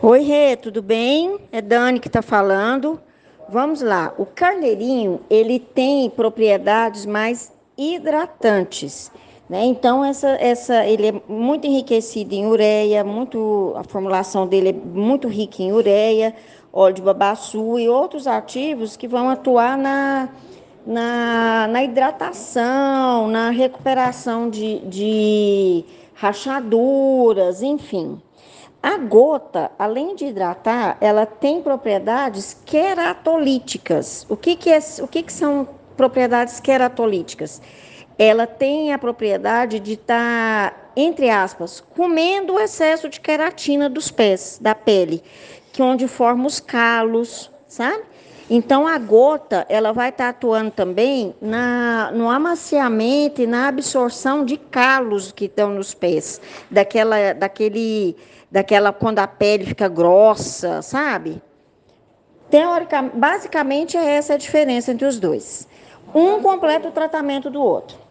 Oi, Rê, tudo bem? É Dani que está falando. Vamos lá. O carneirinho, ele tem propriedades mais hidratantes, né? Então, essa, essa, ele é muito enriquecido em ureia, muito, a formulação dele é muito rica em ureia, óleo de babaçu e outros ativos que vão atuar na, na, na hidratação, na recuperação de, de rachaduras, enfim. A gota, além de hidratar, ela tem propriedades queratolíticas. O que, que, é, o que, que são propriedades queratolíticas? Ela tem a propriedade de estar, tá, entre aspas, comendo o excesso de queratina dos pés, da pele, que onde forma os calos, sabe? Então a gota, ela vai estar tá atuando também na, no amaciamento e na absorção de calos que estão nos pés, daquela, daquele, daquela quando a pele fica grossa, sabe? Teórica, basicamente é essa a diferença entre os dois. Um completa o tratamento do outro.